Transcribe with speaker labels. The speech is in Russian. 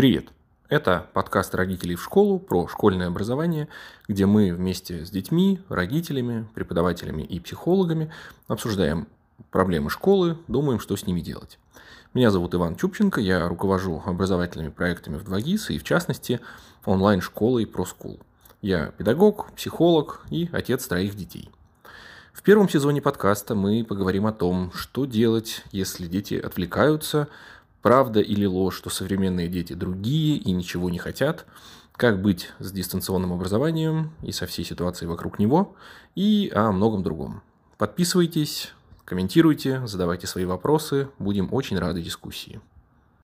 Speaker 1: Привет! Это подкаст родителей в школу про школьное образование, где мы вместе с детьми, родителями, преподавателями и психологами обсуждаем проблемы школы, думаем, что с ними делать. Меня зовут Иван Чупченко, я руковожу образовательными проектами в 2GIS и, в частности, онлайн-школой ProSchool. Я педагог, психолог и отец троих детей. В первом сезоне подкаста мы поговорим о том, что делать, если дети отвлекаются, правда или ложь, что современные дети другие и ничего не хотят, как быть с дистанционным образованием и со всей ситуацией вокруг него, и о многом другом. Подписывайтесь, комментируйте, задавайте свои вопросы, будем очень рады дискуссии.